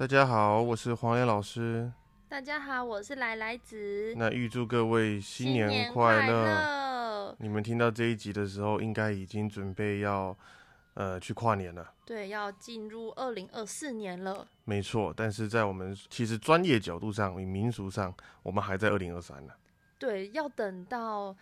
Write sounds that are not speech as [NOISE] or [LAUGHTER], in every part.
大家好，我是黄连老师。大家好，我是来来子。那预祝各位新年年快乐！你们听到这一集的时候，应该已经准备要呃去跨年了。对，要进入二零二四年了。没错，但是在我们其实专业角度上与民俗上，我们还在二零二三呢。对，要等到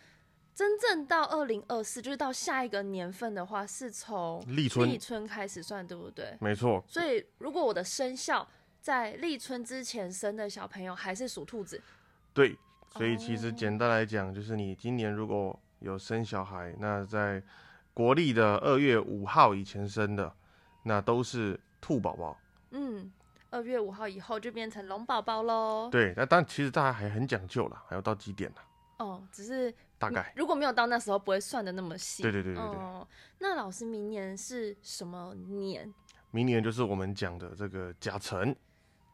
真正到二零二四，就是到下一个年份的话，是从立春立春开始算，对不对？没错。所以如果我的生肖在立春之前生的小朋友还是属兔子，对，所以其实哦简单来讲，就是你今年如果有生小孩，那在国历的二月五号以前生的，那都是兔宝宝。嗯，二月五号以后就变成龙宝宝喽。对，那但其实大家还很讲究啦，还要到几点呢？哦，只是大概。如果没有到那时候，不会算的那么细。对对对对对。哦，那老师明年是什么年？明年就是我们讲的这个甲辰，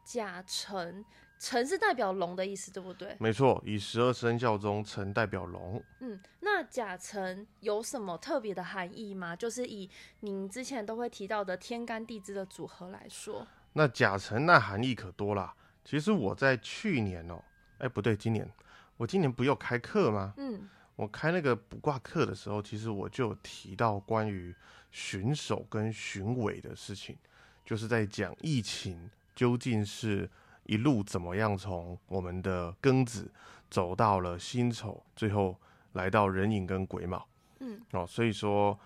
甲辰，辰是代表龙的意思，对不对？没错，以十二生肖中辰代表龙。嗯，那甲辰有什么特别的含义吗？就是以您之前都会提到的天干地支的组合来说，那甲辰那含义可多啦。其实我在去年哦、哎不对，今年我今年不有开课吗？嗯，我开那个卜卦课的时候，其实我就有提到关于巡守跟巡尾的事情，就是在讲疫情究竟是一路怎么样从我们的庚子走到了辛丑，最后来到人影跟癸卯。嗯，哦，所以说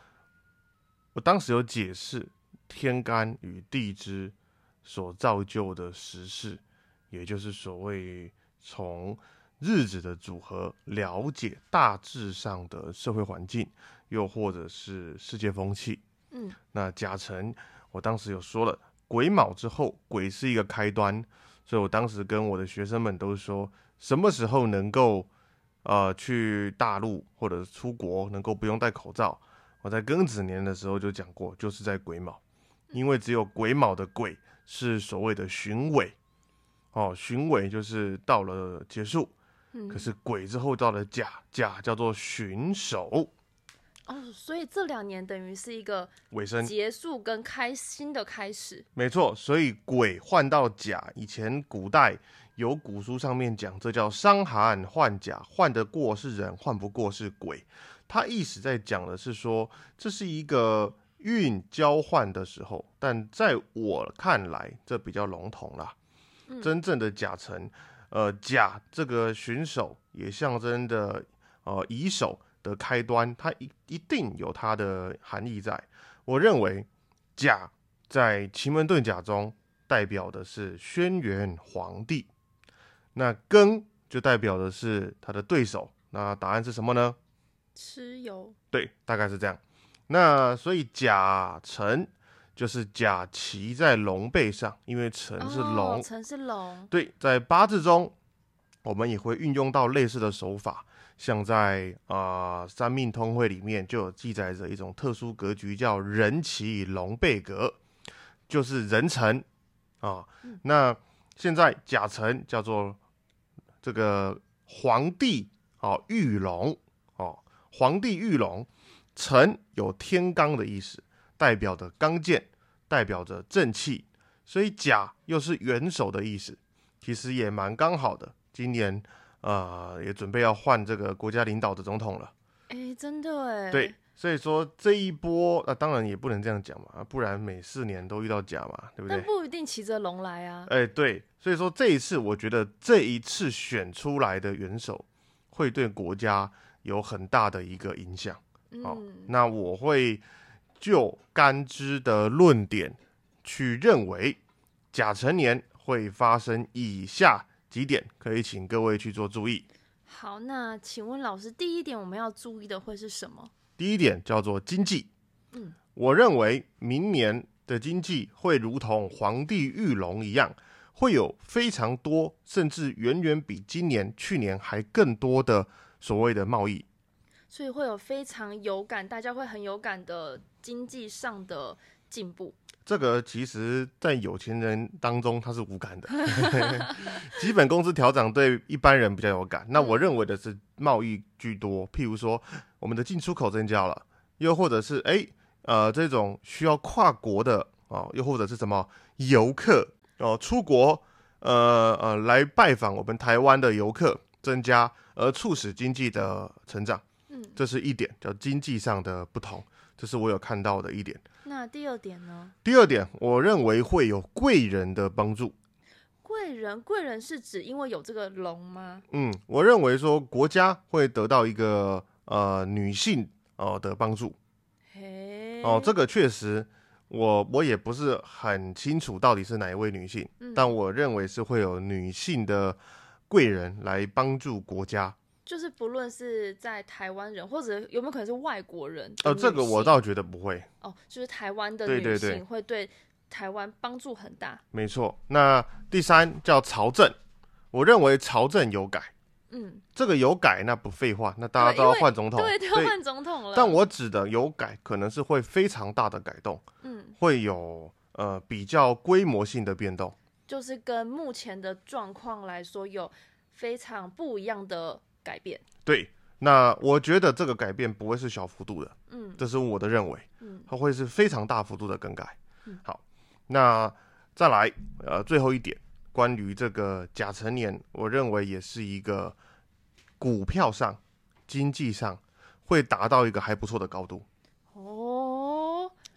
我当时有解释天干与地支所造就的时事，也就是所谓从日子的组合，了解大致上的社会环境，又或者是世界风气。嗯，那甲辰，我当时有说了，癸卯之后，癸是一个开端，所以我当时跟我的学生们都说，什么时候能够呃去大陆或者出国，能够不用戴口罩。我在庚子年的时候就讲过，就是在癸卯，因为只有癸卯的癸是所谓的巡尾，哦，巡尾就是到了结束，嗯可是鬼之后到了甲，甲叫做巡守哦，所以这两年等于是一个尾声，结束跟开新的开始。没错，所以鬼换到甲，以前古代有古书上面讲，这叫伤寒换甲，换得过是人，换不过是鬼。他意思在讲的是说，这是一个运交换的时候，但在我看来，这比较笼统啦。嗯真正的甲辰，呃，甲这个巡守也象征的呃乙守的开端，它一一定有它的含义在。我认为甲在奇门遁甲中代表的是轩辕皇帝，那庚就代表的是他的对手。那答案是什么呢？蚩尤，对，大概是这样。那所以甲辰就是甲骑在龙背上，因为辰是龙。哦辰是龙，对，在八字中，我们也会运用到类似的手法，像在啊、呃三命通会里面就有记载着一种特殊格局，叫人骑龙背格，就是人辰啊。那现在甲辰叫做这个皇帝哦，御龙哦，皇帝御龙，辰有天罡的意思，代表着刚健，代表着正气，所以甲又是元首的意思，其实也蛮刚好的。今年呃也准备要换这个国家领导的总统了，哎，真的哎，对，，所以说这一波那、当然也不能这样讲嘛，不然每四年都遇到甲嘛，对不对？但不一定骑着龙来啊。哎，对，所以说这一次我觉得这一次选出来的元首会对国家有很大的一个影响。好嗯，那我会就干支的论点去认为，甲辰年会发生以下几点，可以请各位去做注意。好，那请问老师，第一点我们要注意的会是什么？第一点叫做经济，嗯，我认为明年的经济会如同皇帝御龙一样，会有非常多，甚至远远比今年、去年还更多的所谓的贸易。所以会有非常有感，大家会很有感的经济上的进步。这个其实，在有钱人当中，他是无感的。[LAUGHS] 基本工资调整对一般人比较有感。那我认为的是贸易居多，譬如说我们的进出口增加了，又或者是哎呃这种需要跨国的哦，又或者是什么游客哦，出国呃呃来拜访我们台湾的游客增加，而促使经济的成长。嗯，这是一点，叫经济上的不同，这是我有看到的一点。那第二点呢？第二点，我认为会有贵人的帮助。贵人，贵人是指因为有这个龙吗？嗯，我认为说国家会得到一个呃女性哦、的帮助。嘿，哦，这个确实，我我也不是很清楚到底是哪一位女性，嗯但我认为是会有女性的贵人来帮助国家。就是不论是在台湾人，或者有没有可能是外国人呃，这个我倒觉得不会，哦，就是台湾的女性会对台湾帮助很大。没错。那第三叫朝政，我认为朝政有改，嗯，这个有改那不废话，那大家都要换总统，对，都要换总统了。但我指的有改，可能是会非常大的改动，嗯，会有呃比较规模性的变动。就是跟目前的状况来说，有非常不一样的改变。对，那我觉得这个改变不会是小幅度的，嗯这是我的认为，嗯它会是非常大幅度的更改嗯。好，那再来，呃，最后一点，关于这个甲辰年，我认为也是一个股票上、经济上会达到一个还不错的高度。哦，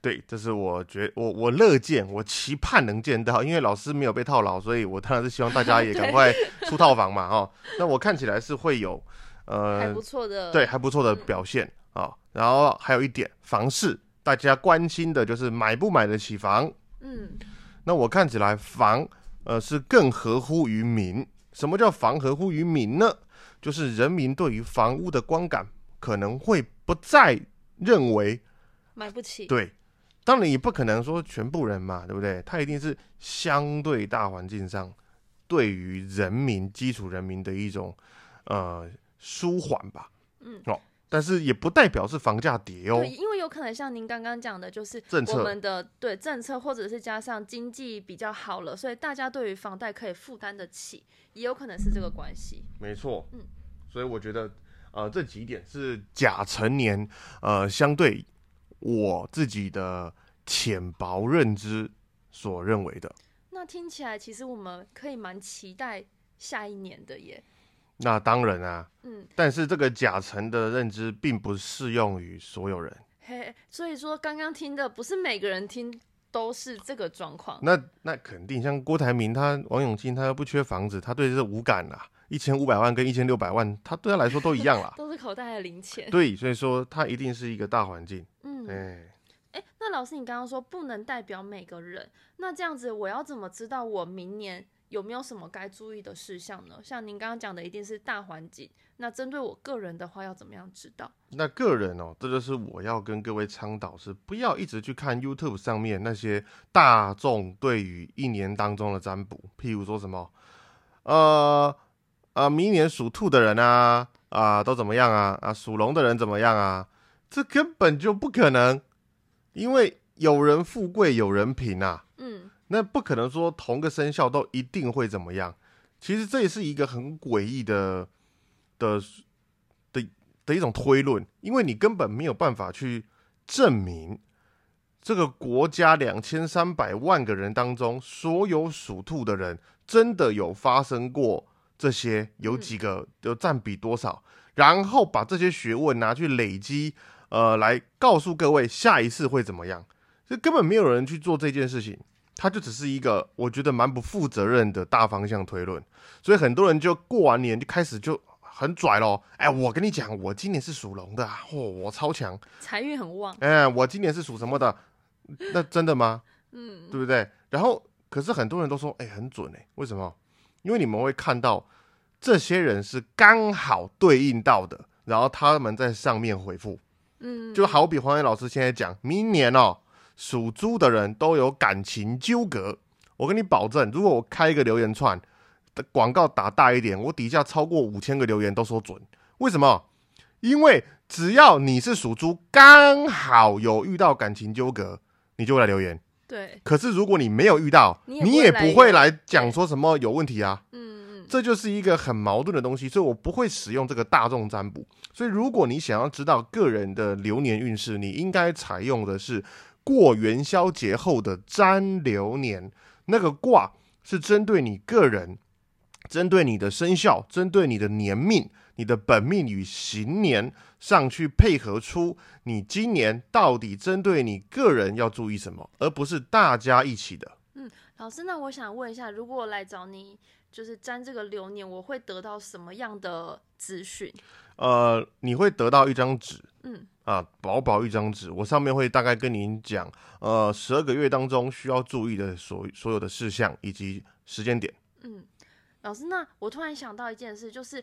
对，这是我觉我我乐见，我期盼能见到，因为老师没有被套牢，所以我当然是希望大家也 [LAUGHS] 赶快出套房嘛，哦，那我看起来是会有，呃，还不错的。对，还不错的表现啊、然后还有一点房市，大家关心的就是买不买得起房。嗯，那我看起来房，呃，是更合乎于民。什么叫房合乎于民呢？就是人民对于房屋的观感可能会不再认为买不起。对。当然也不可能说全部人嘛，对不对？它一定是相对大环境上对于人民基础人民的一种呃舒缓吧。嗯，哦，但是也不代表是房价跌哦对，。因为有可能像您刚刚讲的，就是政策我们的对政策，或者是加上经济比较好了，所以大家对于房贷可以负担得起，也有可能是这个关系。没错，嗯，所以我觉得，呃，这几点是甲辰年，呃，相对我自己的浅薄认知所认为的。那听起来，其实我们可以蛮期待下一年的耶。那当然啊，嗯，但是这个甲辰的认知并不适用于所有人。嘿，所以说刚刚听的不是每个人听都是这个状况。那那肯定，像郭台铭他、王永庆他又不缺房子，他对这无感啦。一千五百万跟一千六百万，它对他来说都一样啦。[LAUGHS] 都是口袋的零钱。对，所以说它一定是一个大环境。嗯，哎、哎，那老师，你刚刚说不能代表每个人，那这样子我要怎么知道我明年有没有什么该注意的事项呢？像您刚刚讲的，一定是大环境。那针对我个人的话，要怎么样知道？那个人哦，这就是我要跟各位倡导是，不要一直去看 YouTube 上面那些大众对于一年当中的占卜，譬如说什么，呃呃，明年属兔的人啊啊都怎么样啊啊，属龙的人怎么样啊？这根本就不可能，因为有人富贵，有人贫啊。嗯，那不可能说同个生肖都一定会怎么样。其实这也是一个很诡异的的的的一种推论，因为你根本没有办法去证明这个国家两千三百万个人当中，所有属兔的人真的有发生过这些，有几个就占比多少，然后把这些学问拿去累积，呃，来告诉各位下一次会怎么样。这根本没有人去做这件事情。它就只是一个我觉得蛮不负责任的大方向推论，所以很多人就过完年就开始就很拽咯。哎，我跟你讲，我今年是属龙的、啊，嚯、我超强。财运很旺。哎，我今年是属什么的？[LAUGHS] 那真的吗？嗯，对不对？然后，可是很多人都说，哎，很准哎，为什么？因为你们会看到这些人是刚好对应到的，然后他们在上面回复，嗯，就好比黄岩老师现在讲，明年哦，属猪的人都有感情纠葛。我跟你保证，如果我开一个留言串的广告打大一点，我底下超过五千个留言都说准。为什么？因为只要你是属猪，刚好有遇到感情纠葛，你就会来留言。对，可是如果你没有遇到，你也不会来讲说什么有问题啊。嗯嗯，这就是一个很矛盾的东西，所以我不会使用这个大众占卜。所以，如果你想要知道个人的流年运势，你应该采用的是过元宵节后的占流年。那个卦是针对你个人，针对你的生肖，针对你的年命、你的本命与行年上去配合出你今年到底针对你个人要注意什么，而不是大家一起的。嗯老师，那我想问一下，如果我来找你，就是占这个流年，我会得到什么样的资讯？呃，你会得到一张纸，嗯，啊，薄薄一张纸，我上面会大概跟您讲，呃，十二个月当中需要注意的所所有的事项以及时间点。嗯，老师，那我突然想到一件事，就是，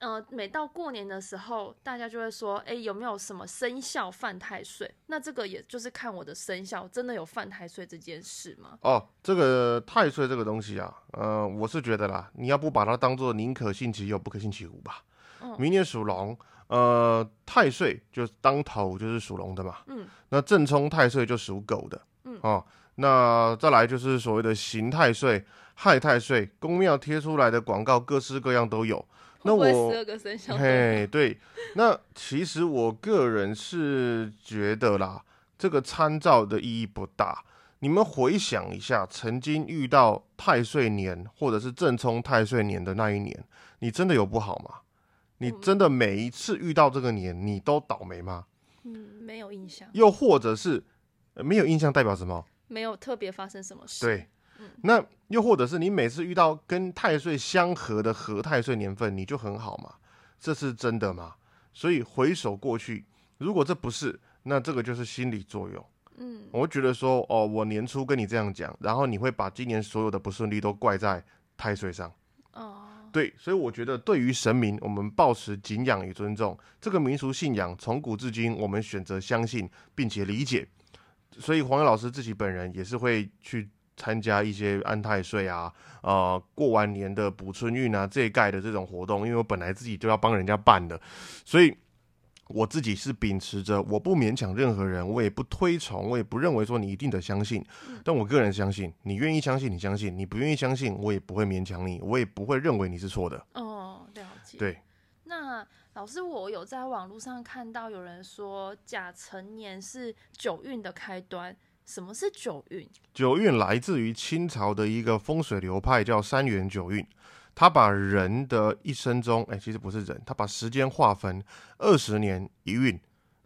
呃，每到过年的时候，大家就会说，哎，有没有什么生肖犯太岁？那这个也就是看我的生肖真的有犯太岁这件事吗？哦，这个太岁这个东西啊，呃，我是觉得啦，你要不把它当做宁可信其有，不可信其无吧。嗯明年属龙，呃，太岁就当头就是属龙的嘛。嗯。那正冲太岁就属狗的。嗯。哦，那再来就是所谓的刑太岁、害太岁，公庙贴出来的广告各式各样都有。那我十二个生肖？嘿，对，那其实我个人是觉得啦，这个参照的意义不大。你们回想一下，曾经遇到太岁年或者是正冲太岁年的那一年，你真的有不好吗？你真的每一次遇到这个年，你都倒霉吗？嗯，没有印象，又或者是、呃没有印象代表什么？没有特别发生什么事。，对，那又或者是你每次遇到跟太岁相合的合太岁年份，你就很好嘛？这是真的吗？所以回首过去，如果这不是，那这个就是心理作用。嗯，我会觉得说，哦，我年初跟你这样讲，然后你会把今年所有的不顺利都怪在太岁上。哦，对，所以我觉得对于神明，我们保持敬仰与尊重。这个民俗信仰从古至今，我们选择相信并且理解。所以黄友老师自己本人也是会去参加一些安太岁啊，呃，过完年的补春运啊这一盖的这种活动，因为我本来自己就要帮人家办的，所以我自己是秉持着我不勉强任何人，我也不推崇，我也不认为说你一定得相信，但我个人相信，你愿意相信你相信，你不愿意相信，我也不会勉强你，我也不会认为你是错的。哦，了解。对，那老师，我有在网络上看到有人说甲辰年是九运的开端。什么是九运？九运来自于清朝的一个风水流派，叫三元九运。他把人的一生中，哎、其实不是人，他把时间划分二十年一运，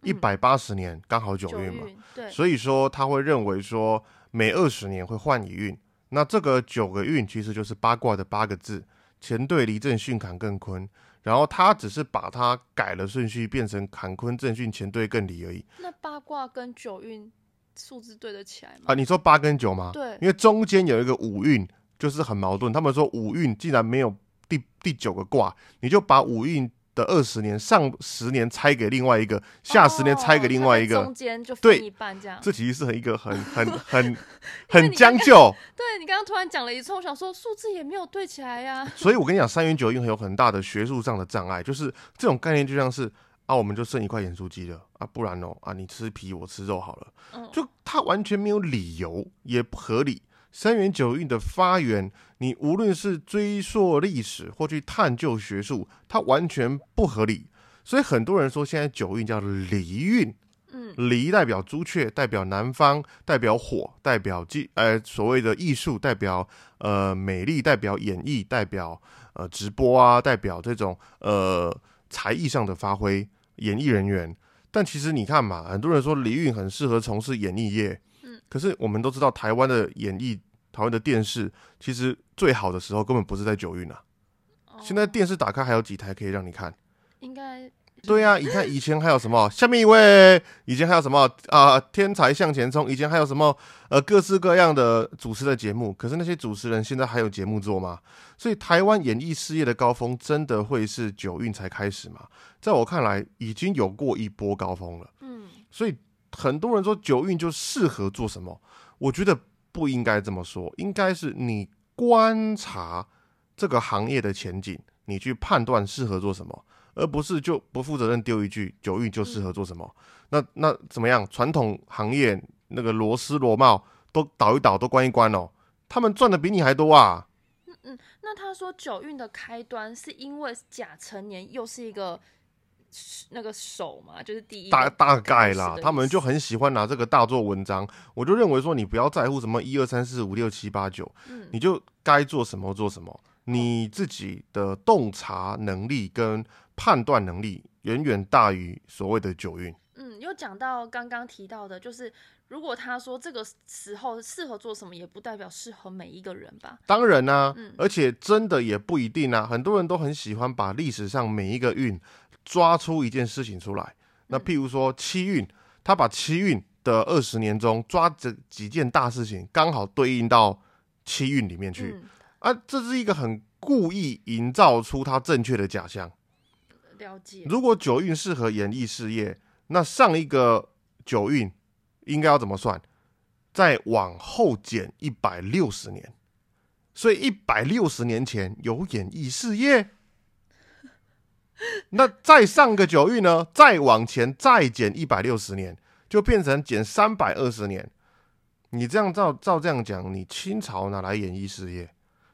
一百八十年刚好九运嘛。对，所以说他会认为说每二十年会换一运，那这个九个运其实就是八卦的八个字：乾兑离震巽坎艮坤。然后他只是把它改了顺序，变成坎坤震巽乾兑艮离而已那八卦跟九运数字对得起来吗？啊。你说八跟九吗？对，因为中间有一个五运，就是很矛盾。他们说五运既然没有第第九个卦，你就把五运的二十年上十年拆给另外一个，下十年拆给另外一个，哦中间就对分一半这样。这其实是一个很很很 [LAUGHS] 很将就。[LAUGHS] 对你刚刚突然讲了一串，我想说数字也没有对起来呀、所以我跟你讲，三元九运有很大的学术上的障碍，就是这种概念就像是啊，我们就剩一块盐酥鸡了啊，不然哦啊，你吃皮我吃肉好了，嗯，就它完全没有理由，也不合理。三元九运的发源，你无论是追溯历史或去探究学术，它完全不合理。所以很多人说现在九运叫离运，嗯，离代表朱雀，代表南方，代表火，代表技呃所谓的艺术，代表呃美丽，代表演绎，代表呃直播啊，代表这种呃才艺上的发挥，演艺人员。但其实你看嘛，很多人说李运很适合从事演艺业，嗯，可是我们都知道台湾的演艺、台湾的电视，其实最好的时候根本不是在九运啊。哦现在电视打开还有几台可以让你看？对呀、你看以前还有什么？下面一位，以前还有什么啊、天才向前冲，以前还有什么呃各式各样的主持的节目。可是那些主持人现在还有节目做吗？所以台湾演艺事业的高峰真的会是九运才开始吗？在我看来，已经有过一波高峰了。嗯所以很多人说九运就适合做什么，我觉得不应该这么说，应该是你观察这个行业的前景，你去判断适合做什么，而不是就不负责任丢一句九运就适合做什么。那那怎么样？传统行业那个螺丝螺帽都倒一倒，都关一关哦，他们赚的比你还多啊！嗯嗯那他说九运的开端是因为甲辰年又是一个那个手嘛，就是第一大大概啦他们就很喜欢拿这个大做文章。我就认为说，你不要在乎什么一二三四五六七八九，嗯你就该做什么做什么。你自己的洞察能力跟判断能力远远大于所谓的九运。嗯，又讲到刚刚提到的，就是如果他说这个时候适合做什么，也不代表适合每一个人吧？当然啦、嗯而且真的也不一定啊。很多人都很喜欢把历史上每一个运抓出一件事情出来。那譬如说七运，他把七运的二十年中抓这几件大事情，刚好对应到七运里面去。嗯，啊，这是一个很故意营造出他正确的假象。了解。如果九运适合演艺事业，那上一个九运应该要怎么算？再往后减一百六十年，所以一百六十年前有演艺事业。[LAUGHS] 那再上个九运呢？再往前再减一百六十年，就变成减三百二十年。你这样照照这样讲，你清朝哪来演艺事业？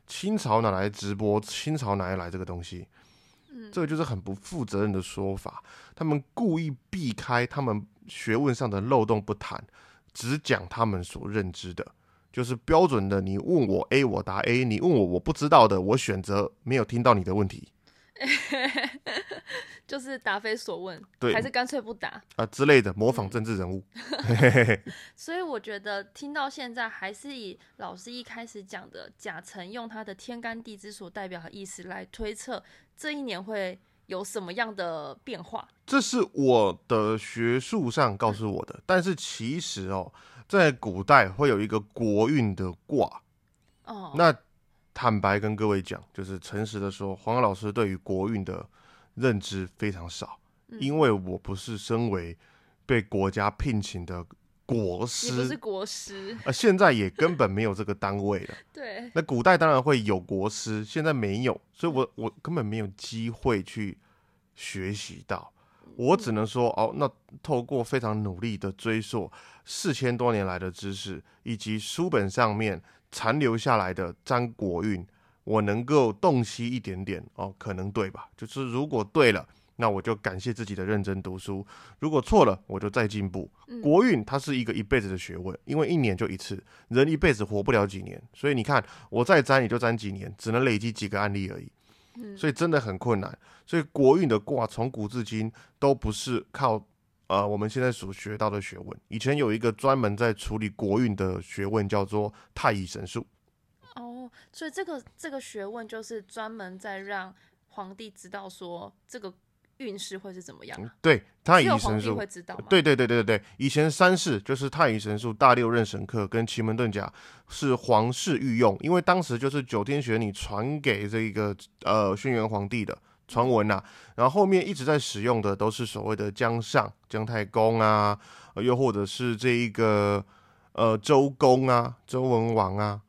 清朝哪来直播？清朝哪来来这个东西？这个就是很不负责任的说法。他们故意避开他们学问上的漏洞不谈，只讲他们所认知的，就是标准的。你问我 A，我答 A；你问我我不知道的，我选择没有听到你的问题 [LAUGHS] 就是答非所问，对还是干脆不答。啊、之类的，模仿政治人物。[LAUGHS] 所以我觉得听到现在，还是以老师一开始讲的甲辰用他的天干地支所代表的意思来推测这一年会有什么样的变化。这是我的学术上告诉我的，但是其实哦，在古代会有一个国运的卦，哦，那坦白跟各位讲，就是诚实的说，黄老师对于国运的认知非常少，嗯因为我不是身为被国家聘请的国师不是，国师，呃，现在也根本没有这个单位了。[LAUGHS] 对，那古代当然会有国师，现在没有，所以我我根本没有机会去学习到。我只能说，哦，那透过非常努力的追溯四千多年来的知识，以及书本上面残留下来的张国运，我能够洞悉一点点哦，可能对吧？就是如果对了，那我就感谢自己的认真读书；如果错了，我就再进步。国运它是一个一辈子的学问，因为一年就一次，人一辈子活不了几年，所以你看我再占也就占几年，只能累积几个案例而已。所以真的很困难。所以国运的卦从古至今都不是靠呃我们现在所学到的学问。以前有一个专门在处理国运的学问，叫做太乙神术。哦，所以这个这个学问就是专门在让皇帝知道说这个运势会是怎么样啊？对，太乙神术会。知道吗？对对对对对对，以前三世就是太乙神术、大六壬神课跟奇门遁甲是皇室御用，因为当时就是九天玄女传给这个呃轩辕皇帝的传闻呐、然后后面一直在使用的都是所谓的姜尚、姜太公啊，呃又或者是这一个呃周公啊、周文王啊，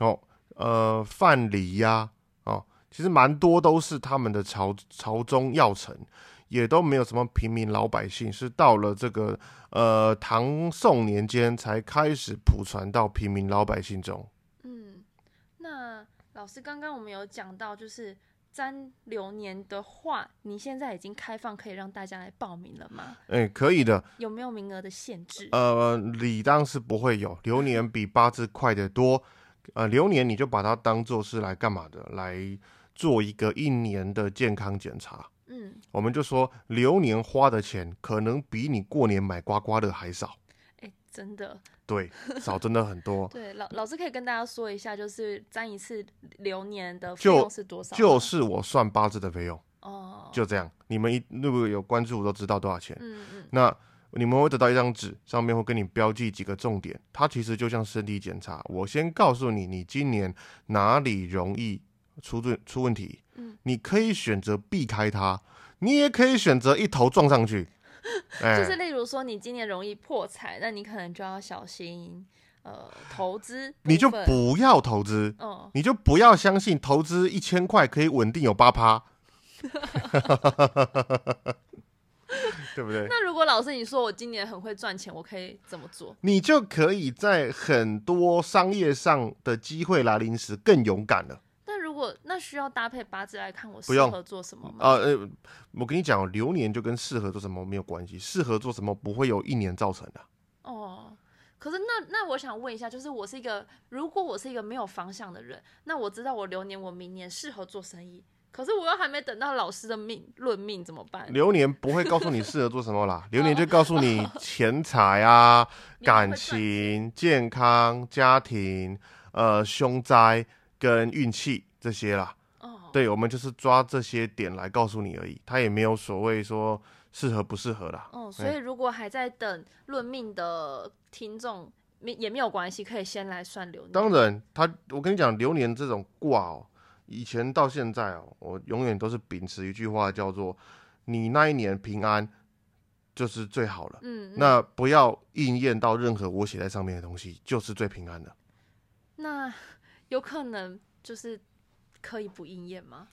哦呃范蠡呀、哦，其实蛮多都是他们的朝朝中要臣。也都没有什么平民老百姓，是到了这个呃唐宋年间才开始普传到平民老百姓中。嗯，那老师刚刚我们有讲到，就是占流年的话，你现在已经开放可以让大家来报名了吗？哎、可以的，有没有名额的限制？呃，理当是不会有，流年比八字快得多。呃，流年你就把它当做是来干嘛的？来做一个一年的健康检查。嗯，我们就说流年花的钱可能比你过年买刮刮乐还少，哎、真的，对，少真的很多。[LAUGHS] 对老老师可以跟大家说一下，就是占一次流年的费用是多少吗？就是我算八字的费用，哦，就这样。你们一如果有关注都知道多少钱。嗯嗯那你们会得到一张纸，上面会跟你标记几个重点。它其实就像身体检查，我先告诉你，你今年哪里容易出问出问题，嗯。你可以选择避开它，你也可以选择一头撞上去。[LAUGHS] 哎、就是例如说你今年容易破财，那你可能就要小心呃投资，你就不要投资，嗯。你就不要相信投资一千块可以稳定有八趴，[LAUGHS] [LAUGHS] 对不对？那如果老师你说我今年很会赚钱，我可以怎么做？你就可以在很多商业上的机会来临时更勇敢了。但如果那需要搭配八字来看我适合做什么吗？啊，呃，我跟你讲哦，流年就跟适合做什么没有关系，适合做什么不会有一年造成的。哦，可是那那我想问一下，就是我是一个，如果我是一个没有方向的人，那我知道我流年我明年适合做生意，可是我又还没等到老师的命论命怎么办？流年不会告诉你适合做什么啦，[LAUGHS] 流年就告诉你钱财啊、[LAUGHS] 感情、健康、家庭、呃凶灾跟运气这些啦。哦，对，我们就是抓这些点来告诉你而已，他也没有所谓说适合不适合啦。哦，所以如果还在等论命的听众，没也没有关系，可以先来算流年。当然，他我跟你讲，流年这种卦哦，以前到现在哦，我永远都是秉持一句话，叫做“你那一年平安就是最好了”。嗯，嗯，那不要应验到任何我写在上面的东西，就是最平安的。那有可能就是可以不应验吗？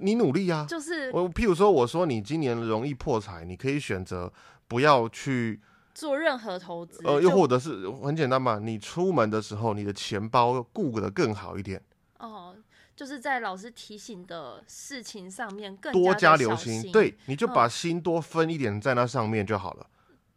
你努力啊！就是我譬如说，我说你今年容易破财，你可以选择不要去，做任何投资，呃，又或者是很简单嘛，你出门的时候，你的钱包顾得更好一点，哦，就是在老师提醒的事情上面更多加留心，对，你就把心多分一点在那上面就好了。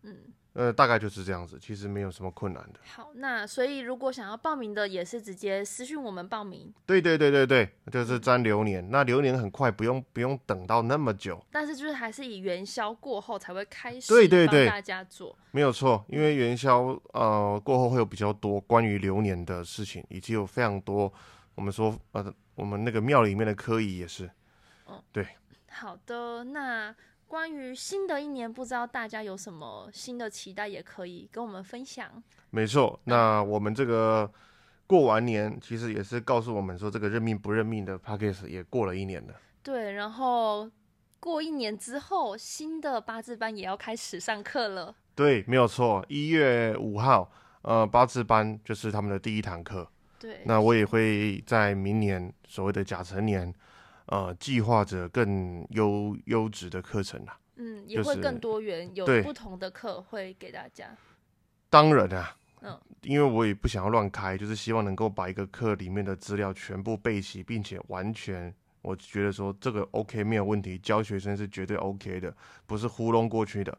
嗯，呃，大概就是这样子，其实没有什么困难的。好，那所以如果想要报名的，也是直接私讯我们报名，对对对对对，就是沾流年，那流年很快，不用不用等到那么久，但是就是还是以元宵过后才会开始对对对大家做。没有错，因为元宵呃过后会有比较多关于流年的事情，以及有非常多我们说呃我们那个庙里面的科仪也是对，好的，那关于新的一年，不知道大家有什么新的期待，也可以跟我们分享。没错。那我们这个过完年，其实也是告诉我们说，这个认命不认命的 p a c k a g e 也过了一年了。对，然后过一年之后，新的八字班也要开始上课了。对，没有错。一月五号，呃，八字班就是他们的第一堂课。对，那我也会在明年所谓的甲辰年，呃，计划着更优优质的课程啦。嗯，也就是会更多元，有不同的课会给大家。当然啊，嗯因为我也不想要乱开，就是希望能够把一个课里面的资料全部备齐，并且完全，我觉得说这个 OK 没有问题，教学生是绝对 OK 的，不是糊弄过去的，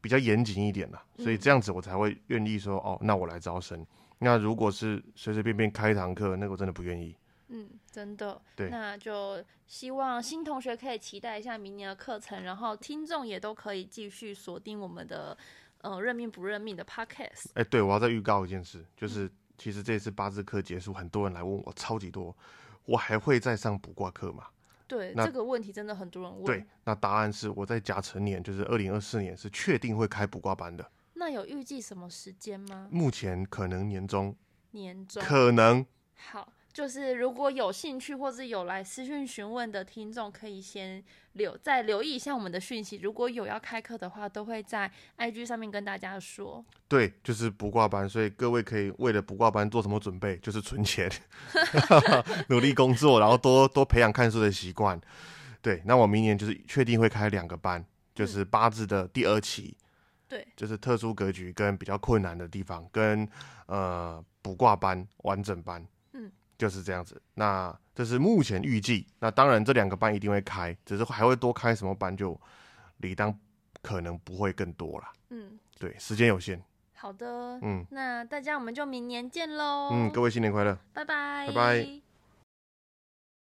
比较严谨一点啦。所以嗯这样子我才会愿意说，哦，那我来招生。那如果是随随便便开一堂课，那个我真的不愿意。嗯，真的。对那就希望新同学可以期待一下明年的课程，然后听众也都可以继续锁定我们的呃认命不认命的 podcast。哎、对，我要再预告一件事，就是其实这次八字课结束，很多人来问我，超级多，我还会再上卜卦课吗？对这个问题，真的很多人问。对，那答案是我在甲辰年，就是二零二四年是确定会开卜卦班的，那有预计什么时间吗？目前可能年中，年中。可能好，就是如果有兴趣或是有来私讯询问的听众，可以先留再留意一下我们的讯息。如果有要开课的话，都会在 IG 上面跟大家说。对，就是不挂班，所以各位可以为了不挂班做什么准备？就是存钱，[LAUGHS] 努力工作，然后多多培养看书的习惯。对，那我明年就是确定会开两个班，就是八字的第二期，对，就是特殊格局跟比较困难的地方，跟呃补挂班完整班，嗯，就是这样子。那这是目前预计，那当然这两个班一定会开，只是还会多开什么班就理当可能不会更多了。嗯，对，时间有限，好的，嗯那大家我们就明年见喽。嗯，各位新年快乐。拜拜，拜拜。